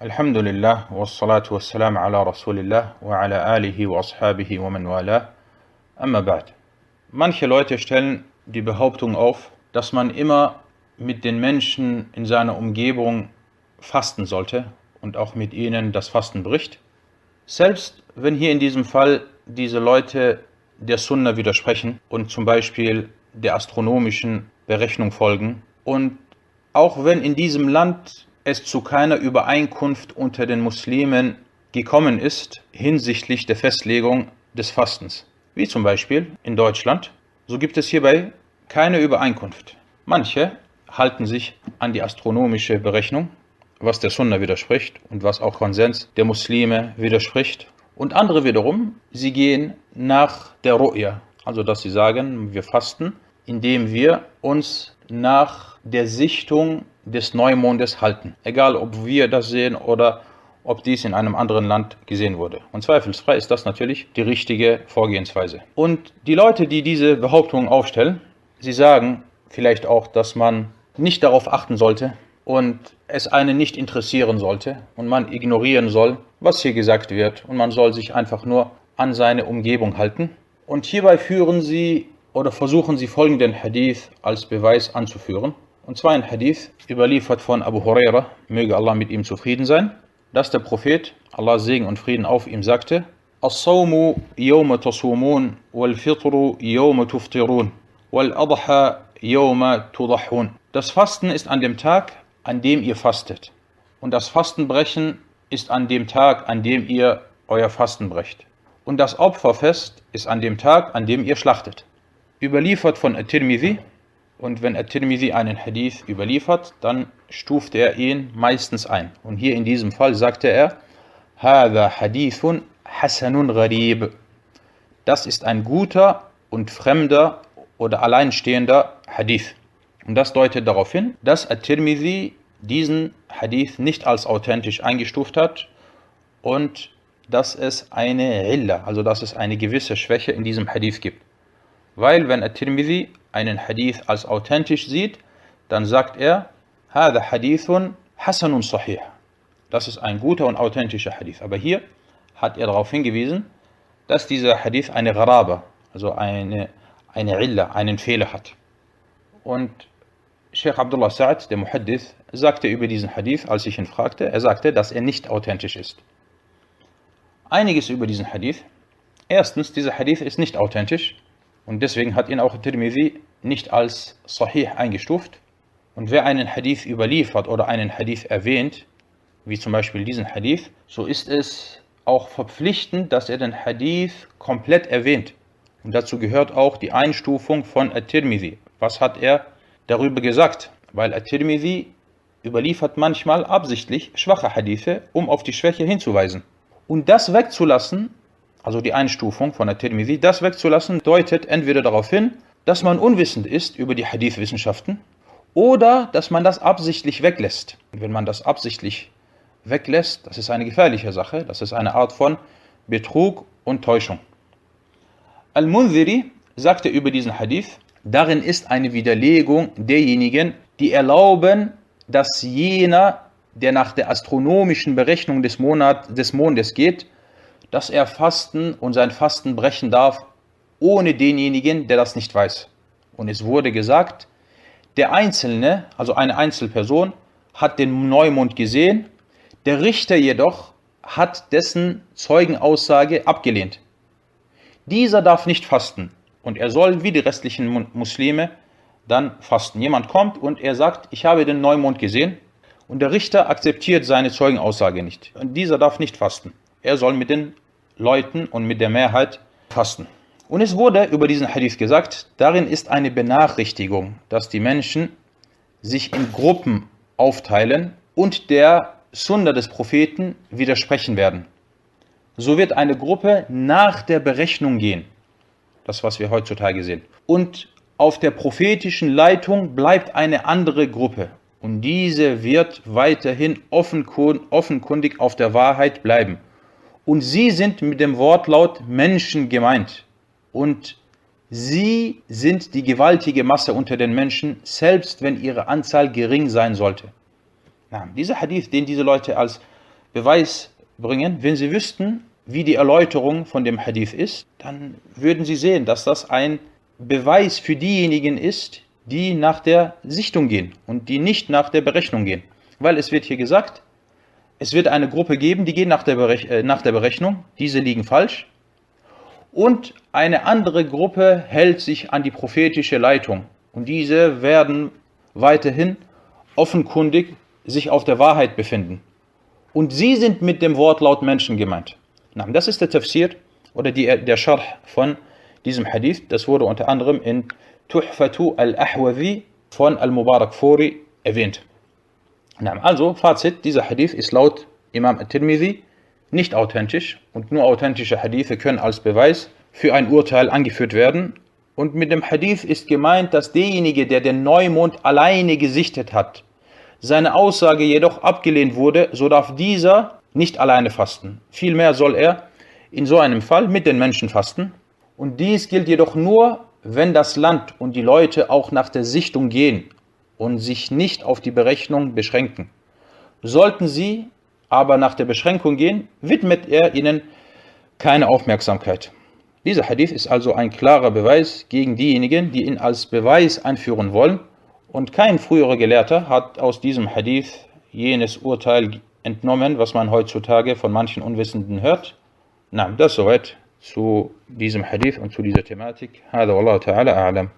Elhamdülillah ve salatu ve selamu ala Resulillah ve ala alihi ve ashabihi ve men. Amma ba'd. Manche Leute stellen die Behauptung auf, dass man immer mit den Menschen in seiner Umgebung fasten sollte und auch mit ihnen das Fasten bricht. Selbst wenn hier in diesem Fall diese Leute der Sunna widersprechen und zum Beispiel der astronomischen Berechnung folgen und auch wenn in diesem Land es zu keiner Übereinkunft unter den Muslimen gekommen ist hinsichtlich der Festlegung des Fastens, wie zum Beispiel in Deutschland, so gibt es hierbei keine Übereinkunft. Manche halten sich an die astronomische Berechnung, was der Sunna widerspricht und was auch Konsens der Muslime widerspricht. Und andere wiederum, sie gehen nach der Ru'ya, also dass sie sagen, wir fasten, indem wir uns nach der Sichtung des Neumondes halten. Egal, ob wir das sehen oder ob dies in einem anderen Land gesehen wurde. Und zweifelsfrei ist das natürlich die richtige Vorgehensweise. Und die Leute, die diese Behauptungen aufstellen, sie sagen vielleicht auch, dass man nicht darauf achten sollte und es einen nicht interessieren sollte und man ignorieren soll, was hier gesagt wird und man soll sich einfach nur an seine Umgebung halten. Und hierbei führen sie oder versuchen sie folgenden Hadith als Beweis anzuführen. Und zwar ein Hadith überliefert von Abu Huraira, möge Allah mit ihm zufrieden sein, dass der Prophet, Allah Segen und Frieden auf ihm, sagte, الصوم يوم تصومون والفطر يوم تفطرون والأضحى يوم تضحون Das Fasten ist an dem Tag, an dem ihr fastet. Und das Fastenbrechen ist an dem Tag, an dem ihr euer Fasten brecht. Und das Opferfest ist an dem Tag, an dem ihr schlachtet. Überliefert von At-Tirmidhi, und wenn At-Tirmidhi einen Hadith überliefert, dann stuft er ihn meistens ein. Und hier in diesem Fall sagte er, هذا حديث حسن غريب. Das ist ein guter und fremder oder alleinstehender Hadith. Und das deutet darauf hin, dass At-Tirmidhi diesen Hadith nicht als authentisch eingestuft hat und dass es eine Illa, also dass es eine gewisse Schwäche in diesem Hadith gibt. Weil wenn At-Tirmidhi einen Hadith als authentisch sieht, dann sagt er, هذا حديث حسن صحيح. Das ist ein guter und authentischer Hadith. Aber hier hat er darauf hingewiesen, dass dieser Hadith eine Gharaba, also eine, eine Illa, einen Fehler hat. Und Sheikh Abdullah Sa'ad, der Muhaddith, sagte über diesen Hadith, als ich ihn fragte, er sagte, dass er nicht authentisch ist. Einiges über diesen Hadith. Erstens, dieser Hadith ist nicht authentisch und deswegen hat ihn auch Tirmidhi nicht als Sahih eingestuft. Und wer einen Hadith überliefert oder einen Hadith erwähnt, wie zum Beispiel diesen Hadith, so ist es auch verpflichtend, dass er den Hadith komplett erwähnt. Und dazu gehört auch die Einstufung von At-Tirmidhi. Was hat er darüber gesagt? Weil At-Tirmidhi überliefert manchmal absichtlich schwache Hadithe, um auf die Schwäche hinzuweisen. Und das wegzulassen, also die Einstufung von At-Tirmidhi, das wegzulassen, deutet entweder darauf hin, dass man unwissend ist über die Hadith-Wissenschaften oder dass man das absichtlich weglässt. Und wenn man das absichtlich weglässt, das ist eine gefährliche Sache, das ist eine Art von Betrug und Täuschung. Al-Munziri sagte über diesen Hadith, darin ist eine Widerlegung derjenigen, die erlauben, dass jener, der nach der astronomischen Berechnung des, Monat, des Mondes geht, dass er fasten und sein Fasten brechen darf, ohne denjenigen, der das nicht weiß. Und es wurde gesagt, der Einzelne, also eine Einzelperson, hat den Neumond gesehen, der Richter jedoch hat dessen Zeugenaussage abgelehnt. Dieser darf nicht fasten und er soll wie die restlichen Muslime dann fasten. Jemand kommt und er sagt, ich habe den Neumond gesehen und der Richter akzeptiert seine Zeugenaussage nicht. Und dieser darf nicht fasten. Er soll mit den Leuten und mit der Mehrheit fasten. Und es wurde über diesen Hadith gesagt, darin ist eine Benachrichtigung, dass die Menschen sich in Gruppen aufteilen und der Sunna des Propheten widersprechen werden. So wird eine Gruppe nach der Berechnung gehen. Das, was wir heutzutage sehen. Und auf der prophetischen Leitung bleibt eine andere Gruppe. Und diese wird weiterhin offenkundig auf der Wahrheit bleiben. Und sie sind mit dem Wortlaut Menschen gemeint und sie sind die gewaltige Masse unter den Menschen, selbst wenn ihre Anzahl gering sein sollte. Na, dieser Hadith, den diese Leute als Beweis bringen, wenn sie wüssten, wie die Erläuterung von dem Hadith ist, dann würden sie sehen, dass das ein Beweis für diejenigen ist, die nach der Sichtung gehen und die nicht nach der Berechnung gehen. Weil es wird hier gesagt, es wird eine Gruppe geben, die gehen nach der, Berech äh, nach der Berechnung, diese liegen falsch. Und eine andere Gruppe hält sich an die prophetische Leitung. Und diese werden weiterhin offenkundig sich auf der Wahrheit befinden. Und sie sind mit dem Wortlaut Menschen gemeint. Das ist der Tafsir oder die, der Scharh von diesem Hadith. Das wurde unter anderem in Tuhfatu al-Ahwazi von al-Mubarak Furi erwähnt. Also, Fazit, dieser Hadith ist laut Imam al-Tirmidhi nicht authentisch und nur authentische Hadithe können als Beweis für ein Urteil angeführt werden. Und mit dem Hadith ist gemeint, dass derjenige, der den Neumond alleine gesichtet hat, seine Aussage jedoch abgelehnt wurde, so darf dieser nicht alleine fasten. Vielmehr soll er in so einem Fall mit den Menschen fasten. Und dies gilt jedoch nur, wenn das Land und die Leute auch nach der Sichtung gehen und sich nicht auf die Berechnung beschränken. Sollten sie aber nach der Beschränkung gehen, widmet er ihnen keine Aufmerksamkeit. Dieser Hadith ist also ein klarer Beweis gegen diejenigen, die ihn als Beweis einführen wollen. Und kein früherer Gelehrter hat aus diesem Hadith jenes Urteil entnommen, was man heutzutage von manchen Unwissenden hört. Na, das soweit zu diesem Hadith und zu dieser Thematik. هذا والله تعالى أعلم